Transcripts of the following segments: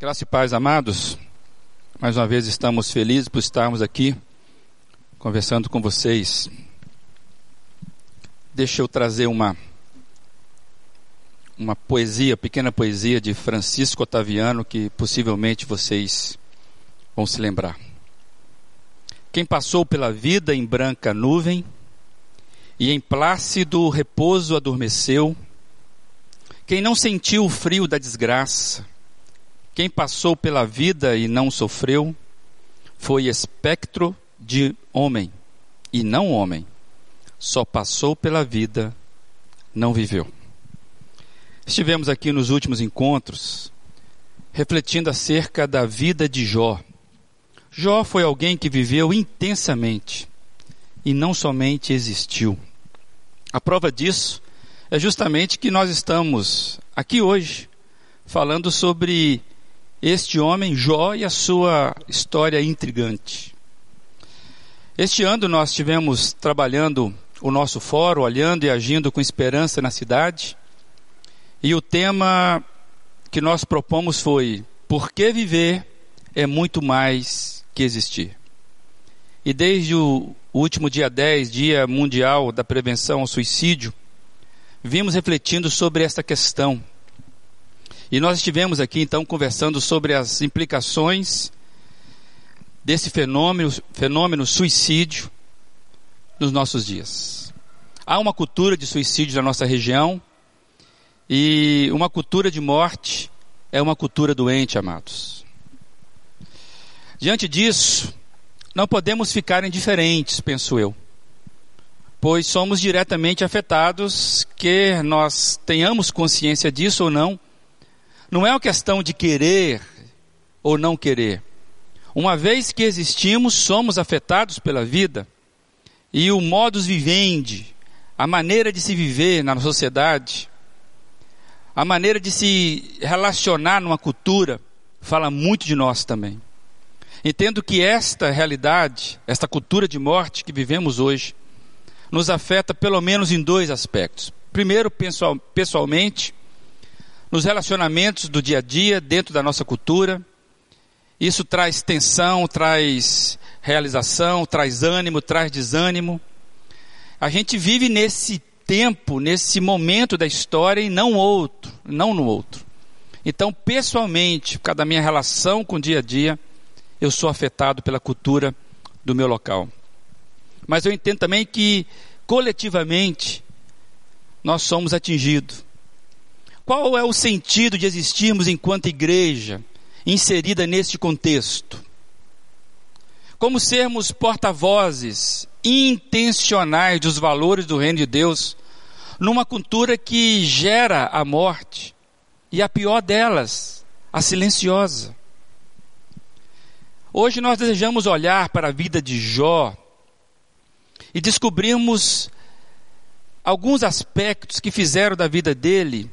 Graça e paz, amados. Mais uma vez estamos felizes por estarmos aqui conversando com vocês. Deixa eu trazer uma uma poesia, pequena poesia de Francisco Otaviano que possivelmente vocês vão se lembrar. Quem passou pela vida em branca nuvem e em plácido repouso adormeceu, quem não sentiu o frio da desgraça, quem passou pela vida e não sofreu foi espectro de homem e não homem. Só passou pela vida, não viveu. Estivemos aqui nos últimos encontros refletindo acerca da vida de Jó. Jó foi alguém que viveu intensamente e não somente existiu. A prova disso é justamente que nós estamos aqui hoje falando sobre este homem, Jó, e a sua história intrigante. Este ano nós tivemos trabalhando o nosso fórum, olhando e agindo com esperança na cidade, e o tema que nós propomos foi: Por que viver é muito mais que existir? E desde o último dia 10, Dia Mundial da Prevenção ao Suicídio, vimos refletindo sobre esta questão e nós estivemos aqui então conversando sobre as implicações desse fenômeno, fenômeno suicídio nos nossos dias. Há uma cultura de suicídio na nossa região e uma cultura de morte é uma cultura doente, amados. Diante disso, não podemos ficar indiferentes, penso eu, pois somos diretamente afetados, que nós tenhamos consciência disso ou não não é uma questão de querer ou não querer. Uma vez que existimos, somos afetados pela vida e o modus vivendi, a maneira de se viver na sociedade, a maneira de se relacionar numa cultura, fala muito de nós também. Entendo que esta realidade, esta cultura de morte que vivemos hoje, nos afeta pelo menos em dois aspectos. Primeiro, pessoal, pessoalmente, nos relacionamentos do dia a dia, dentro da nossa cultura. Isso traz tensão, traz realização, traz ânimo, traz desânimo. A gente vive nesse tempo, nesse momento da história e não outro, não no outro. Então, pessoalmente, por causa da minha relação com o dia a dia, eu sou afetado pela cultura do meu local. Mas eu entendo também que, coletivamente, nós somos atingidos qual é o sentido de existirmos enquanto igreja inserida neste contexto? Como sermos porta-vozes intencionais dos valores do reino de Deus numa cultura que gera a morte e a pior delas, a silenciosa. Hoje nós desejamos olhar para a vida de Jó e descobrirmos alguns aspectos que fizeram da vida dele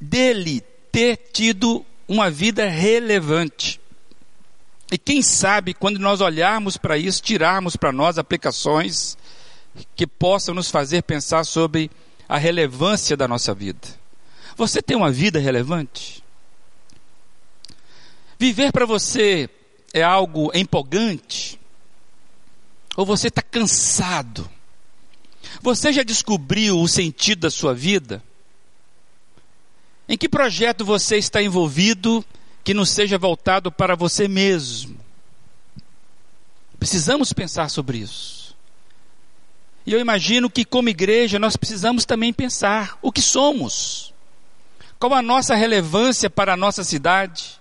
dele ter tido uma vida relevante. E quem sabe, quando nós olharmos para isso, tirarmos para nós aplicações que possam nos fazer pensar sobre a relevância da nossa vida. Você tem uma vida relevante? Viver para você é algo empolgante? Ou você está cansado? Você já descobriu o sentido da sua vida? Em que projeto você está envolvido que não seja voltado para você mesmo? Precisamos pensar sobre isso. E eu imagino que, como igreja, nós precisamos também pensar o que somos, qual a nossa relevância para a nossa cidade,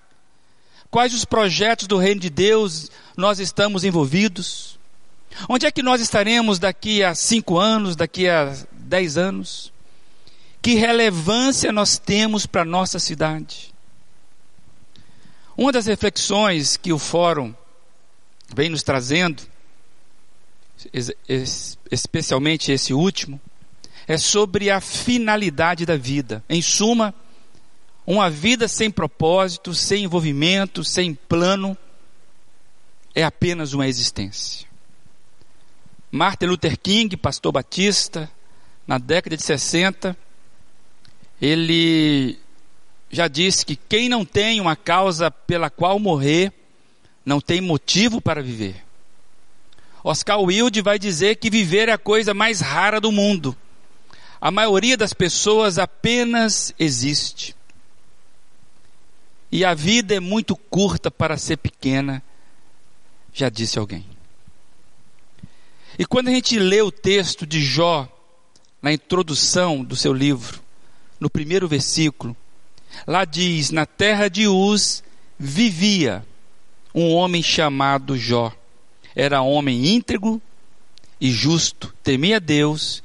quais os projetos do Reino de Deus nós estamos envolvidos, onde é que nós estaremos daqui a cinco anos, daqui a dez anos. Que relevância nós temos para a nossa cidade? Uma das reflexões que o fórum vem nos trazendo, especialmente esse último, é sobre a finalidade da vida. Em suma, uma vida sem propósito, sem envolvimento, sem plano, é apenas uma existência. Martin Luther King, pastor batista, na década de 60, ele já disse que quem não tem uma causa pela qual morrer, não tem motivo para viver. Oscar Wilde vai dizer que viver é a coisa mais rara do mundo. A maioria das pessoas apenas existe. E a vida é muito curta para ser pequena, já disse alguém. E quando a gente lê o texto de Jó, na introdução do seu livro, no primeiro versículo, lá diz: Na terra de Uz vivia um homem chamado Jó. Era homem íntegro e justo, temia Deus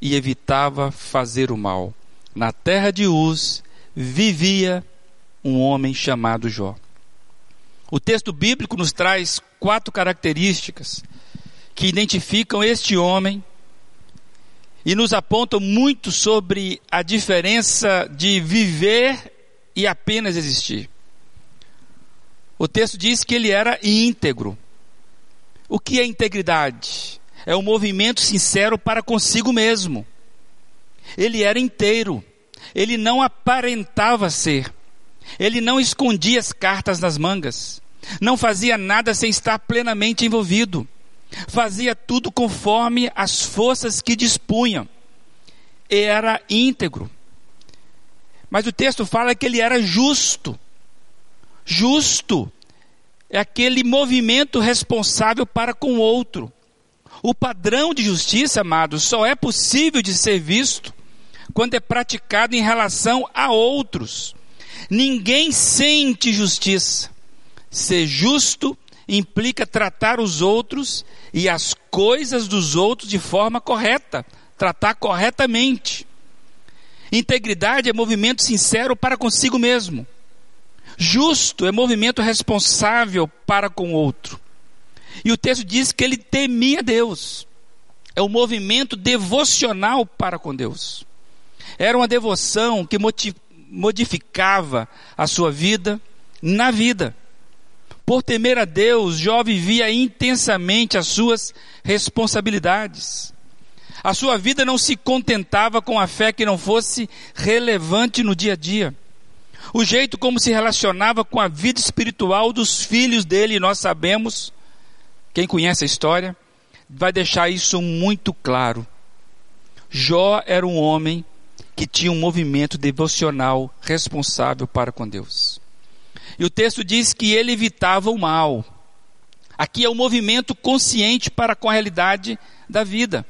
e evitava fazer o mal. Na terra de Uz vivia um homem chamado Jó. O texto bíblico nos traz quatro características que identificam este homem e nos apontam muito sobre a diferença de viver e apenas existir. O texto diz que ele era íntegro. O que é integridade? É um movimento sincero para consigo mesmo. Ele era inteiro. Ele não aparentava ser. Ele não escondia as cartas nas mangas. Não fazia nada sem estar plenamente envolvido. Fazia tudo conforme as forças que dispunha. Era íntegro. Mas o texto fala que ele era justo. Justo é aquele movimento responsável para com o outro. O padrão de justiça, amados, só é possível de ser visto quando é praticado em relação a outros. Ninguém sente justiça. Ser justo implica tratar os outros e as coisas dos outros de forma correta, tratar corretamente. Integridade é movimento sincero para consigo mesmo. Justo é movimento responsável para com o outro. E o texto diz que ele temia Deus. É um movimento devocional para com Deus. Era uma devoção que modificava a sua vida na vida. Por temer a Deus, Jó vivia intensamente as suas responsabilidades. A sua vida não se contentava com a fé que não fosse relevante no dia a dia. O jeito como se relacionava com a vida espiritual dos filhos dele, nós sabemos, quem conhece a história, vai deixar isso muito claro. Jó era um homem que tinha um movimento devocional responsável para com Deus. E o texto diz que ele evitava o mal. Aqui é o um movimento consciente para com a realidade da vida.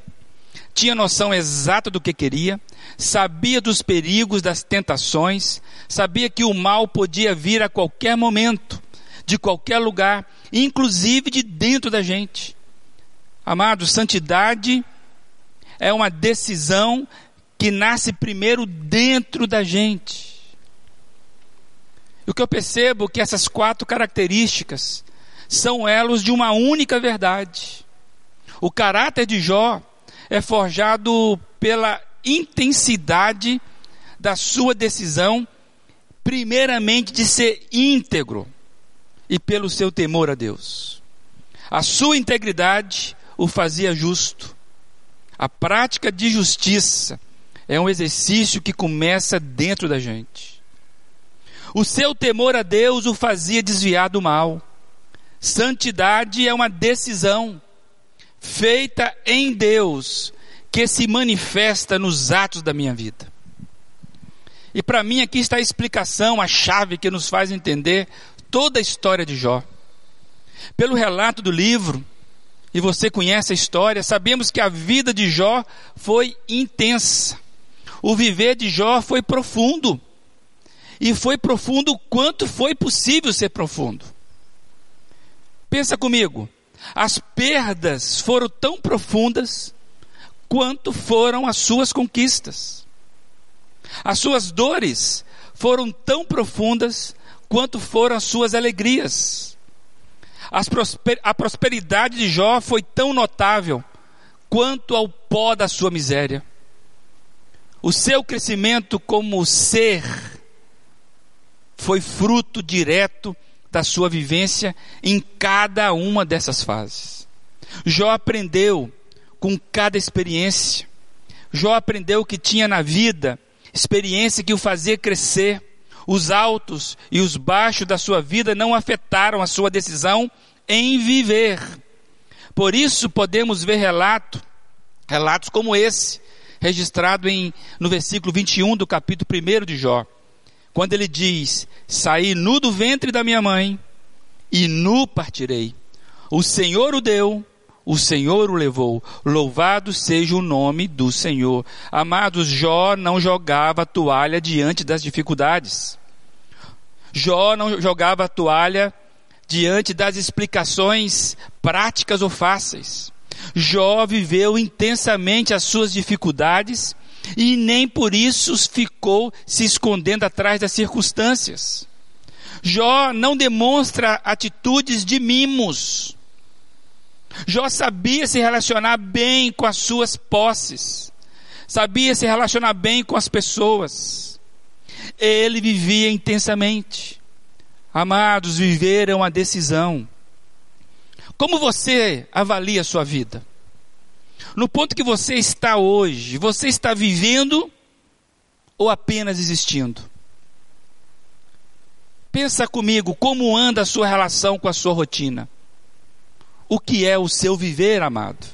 Tinha noção exata do que queria, sabia dos perigos, das tentações, sabia que o mal podia vir a qualquer momento, de qualquer lugar, inclusive de dentro da gente. Amado, santidade é uma decisão que nasce primeiro dentro da gente. O que eu percebo é que essas quatro características são elos de uma única verdade. O caráter de Jó é forjado pela intensidade da sua decisão, primeiramente de ser íntegro e pelo seu temor a Deus. A sua integridade o fazia justo. A prática de justiça é um exercício que começa dentro da gente. O seu temor a Deus o fazia desviar do mal. Santidade é uma decisão feita em Deus que se manifesta nos atos da minha vida. E para mim aqui está a explicação, a chave que nos faz entender toda a história de Jó. Pelo relato do livro, e você conhece a história, sabemos que a vida de Jó foi intensa. O viver de Jó foi profundo. E foi profundo o quanto foi possível ser profundo. Pensa comigo. As perdas foram tão profundas quanto foram as suas conquistas. As suas dores foram tão profundas quanto foram as suas alegrias. Prosper, a prosperidade de Jó foi tão notável quanto ao pó da sua miséria. O seu crescimento como ser foi fruto direto da sua vivência em cada uma dessas fases. Jó aprendeu com cada experiência. Jó aprendeu que tinha na vida experiência que o fazia crescer, Os altos e os baixos da sua vida não afetaram a sua decisão em viver. Por isso podemos ver relato, relatos como esse, registrado em, no versículo 21 do capítulo 1 de Jó, quando ele diz: Saí nu do ventre da minha mãe e nu partirei. O Senhor o deu, o Senhor o levou. Louvado seja o nome do Senhor. Amados, Jó não jogava toalha diante das dificuldades. Jó não jogava toalha diante das explicações práticas ou fáceis. Jó viveu intensamente as suas dificuldades e nem por isso ficou se escondendo atrás das circunstâncias. Jó não demonstra atitudes de mimos. Jó sabia se relacionar bem com as suas posses, sabia se relacionar bem com as pessoas. Ele vivia intensamente. Amados, viver é uma decisão. Como você avalia a sua vida? No ponto que você está hoje, você está vivendo ou apenas existindo? Pensa comigo como anda a sua relação com a sua rotina o que é o seu viver, amado.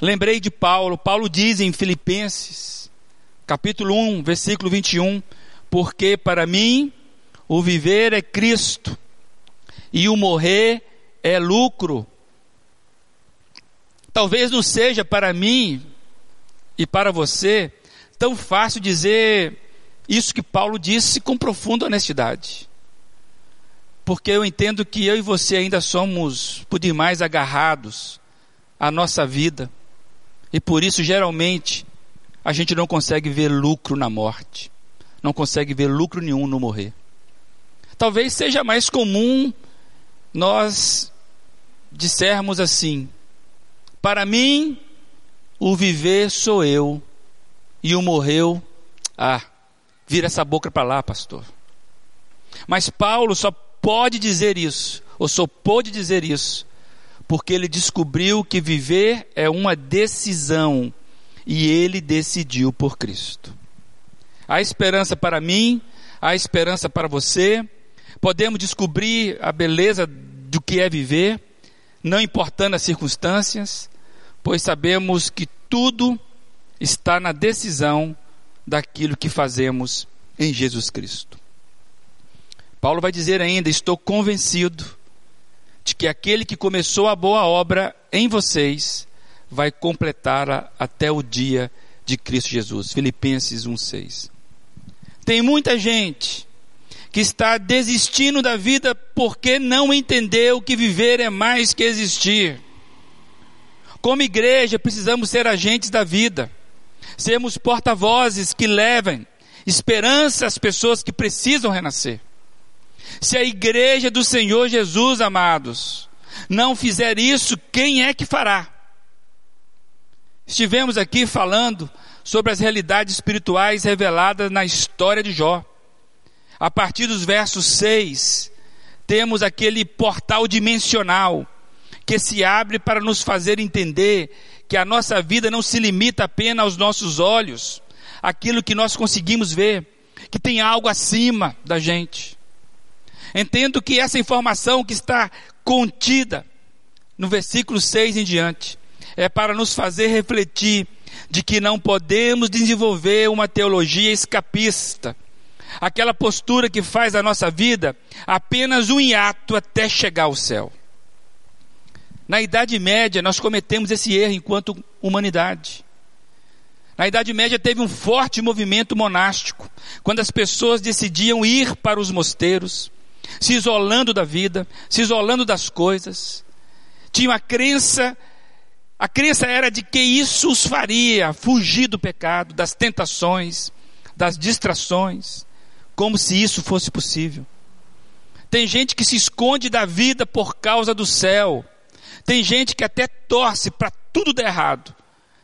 Lembrei de Paulo, Paulo diz em Filipenses, capítulo 1, versículo 21, porque para mim o viver é Cristo e o morrer é lucro. Talvez não seja para mim e para você tão fácil dizer isso que Paulo disse com profunda honestidade. Porque eu entendo que eu e você ainda somos por demais agarrados à nossa vida, e por isso geralmente a gente não consegue ver lucro na morte, não consegue ver lucro nenhum no morrer. Talvez seja mais comum nós dissermos assim: para mim, o viver sou eu, e o morreu, ah, vira essa boca para lá, pastor. Mas Paulo só pode dizer isso, ou só pôde dizer isso, porque ele descobriu que viver é uma decisão e ele decidiu por Cristo. Há esperança para mim, há esperança para você. Podemos descobrir a beleza do que é viver, não importando as circunstâncias, pois sabemos que tudo está na decisão daquilo que fazemos em Jesus Cristo. Paulo vai dizer ainda: Estou convencido de que aquele que começou a boa obra em vocês vai completá-la até o dia de Cristo Jesus. Filipenses 1,6. Tem muita gente que está desistindo da vida porque não entendeu que viver é mais que existir. Como igreja, precisamos ser agentes da vida, sermos porta-vozes que levem esperança às pessoas que precisam renascer. Se a igreja do Senhor Jesus, amados, não fizer isso, quem é que fará? Estivemos aqui falando sobre as realidades espirituais reveladas na história de Jó. A partir dos versos 6, temos aquele portal dimensional que se abre para nos fazer entender que a nossa vida não se limita apenas aos nossos olhos, aquilo que nós conseguimos ver, que tem algo acima da gente. Entendo que essa informação que está contida no versículo 6 em diante é para nos fazer refletir de que não podemos desenvolver uma teologia escapista, aquela postura que faz a nossa vida apenas um hiato até chegar ao céu. Na Idade Média, nós cometemos esse erro enquanto humanidade. Na Idade Média teve um forte movimento monástico, quando as pessoas decidiam ir para os mosteiros, se isolando da vida, se isolando das coisas. Tinha a crença, a crença era de que isso os faria fugir do pecado, das tentações, das distrações, como se isso fosse possível. Tem gente que se esconde da vida por causa do céu. Tem gente que até torce para tudo dar errado.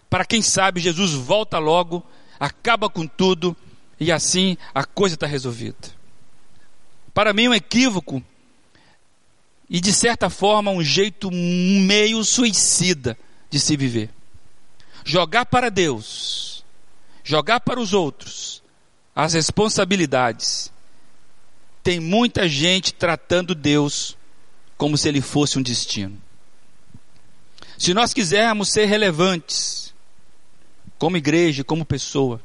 Para quem sabe Jesus volta logo, acaba com tudo e assim a coisa está resolvida para mim, um equívoco e, de certa forma, um jeito meio suicida de se viver. Jogar para Deus, jogar para os outros, as responsabilidades, tem muita gente tratando Deus como se ele fosse um destino. Se nós quisermos ser relevantes, como igreja, como pessoa,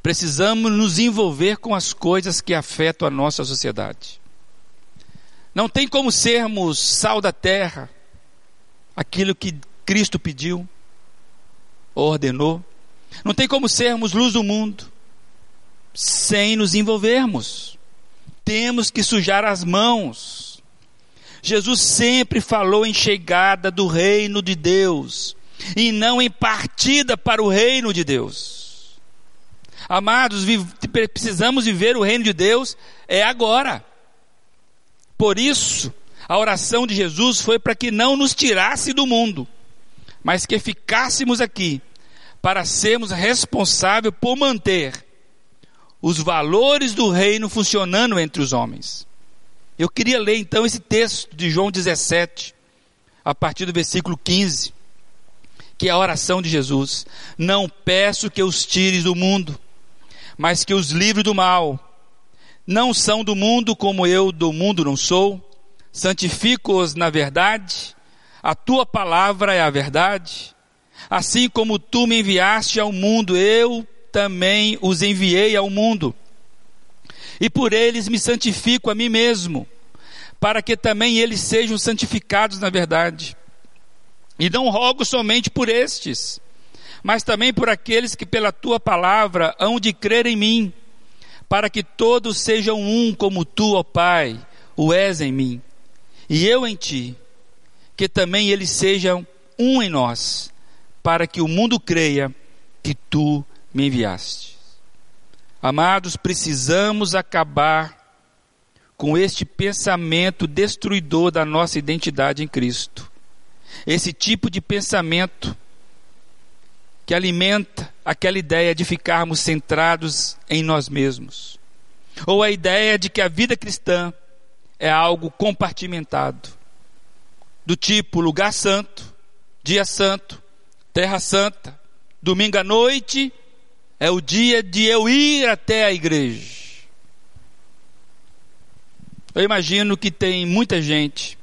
precisamos nos envolver com as coisas que afetam a nossa sociedade. Não tem como sermos sal da terra, aquilo que Cristo pediu, ordenou. Não tem como sermos luz do mundo sem nos envolvermos. Temos que sujar as mãos. Jesus sempre falou em chegada do reino de Deus e não em partida para o reino de Deus. Amados, precisamos viver o reino de Deus é agora. Por isso, a oração de Jesus foi para que não nos tirasse do mundo, mas que ficássemos aqui para sermos responsáveis por manter os valores do reino funcionando entre os homens. Eu queria ler então esse texto de João 17, a partir do versículo 15, que é a oração de Jesus. Não peço que os tires do mundo, mas que os livre do mal. Não são do mundo como eu do mundo não sou. Santifico-os na verdade. A tua palavra é a verdade. Assim como tu me enviaste ao mundo, eu também os enviei ao mundo. E por eles me santifico a mim mesmo, para que também eles sejam santificados na verdade. E não rogo somente por estes, mas também por aqueles que pela tua palavra hão de crer em mim, para que todos sejam um como tu, ó Pai, o és em mim, e eu em ti, que também eles sejam um em nós, para que o mundo creia que tu me enviaste. Amados, precisamos acabar com este pensamento destruidor da nossa identidade em Cristo. Esse tipo de pensamento que alimenta aquela ideia de ficarmos centrados em nós mesmos. Ou a ideia de que a vida cristã é algo compartimentado. Do tipo lugar santo, dia santo, terra santa, domingo à noite é o dia de eu ir até a igreja. Eu imagino que tem muita gente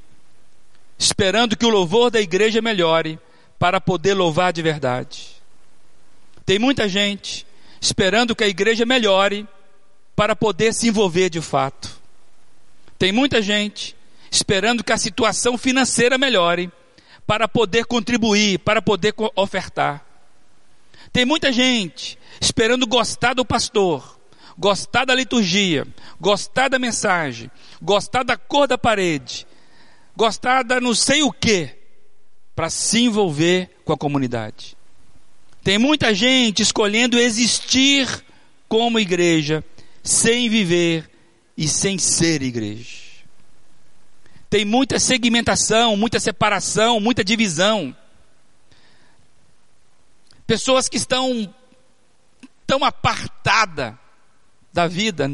esperando que o louvor da igreja melhore para poder louvar de verdade. Tem muita gente esperando que a igreja melhore para poder se envolver de fato. Tem muita gente esperando que a situação financeira melhore para poder contribuir, para poder ofertar. Tem muita gente esperando gostar do pastor, gostar da liturgia, gostar da mensagem, gostar da cor da parede, gostar da não sei o que, para se envolver com a comunidade. Tem muita gente escolhendo existir como igreja, sem viver e sem ser igreja. Tem muita segmentação, muita separação, muita divisão. Pessoas que estão tão apartada da vida.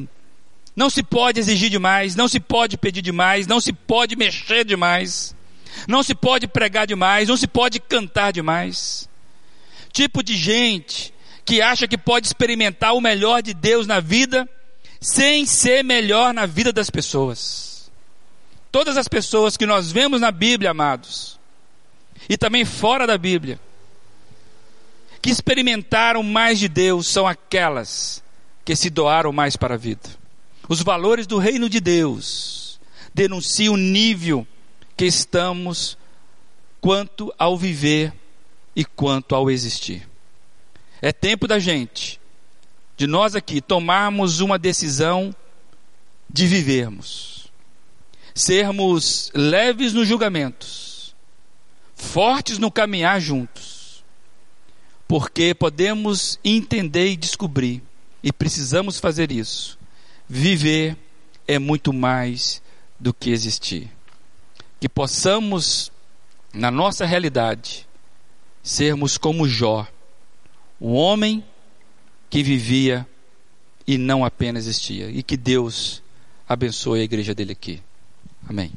Não se pode exigir demais, não se pode pedir demais, não se pode mexer demais, não se pode pregar demais, não se pode cantar demais. Tipo de gente que acha que pode experimentar o melhor de Deus na vida sem ser melhor na vida das pessoas. Todas as pessoas que nós vemos na Bíblia, amados, e também fora da Bíblia, que experimentaram mais de Deus são aquelas que se doaram mais para a vida. Os valores do reino de Deus denunciam o nível que estamos quanto ao viver e quanto ao existir. É tempo da gente, de nós aqui, tomarmos uma decisão de vivermos, sermos leves nos julgamentos, fortes no caminhar juntos porque podemos entender e descobrir, e precisamos fazer isso. Viver é muito mais do que existir. Que possamos, na nossa realidade, sermos como Jó, um homem que vivia e não apenas existia. E que Deus abençoe a igreja dele aqui. Amém.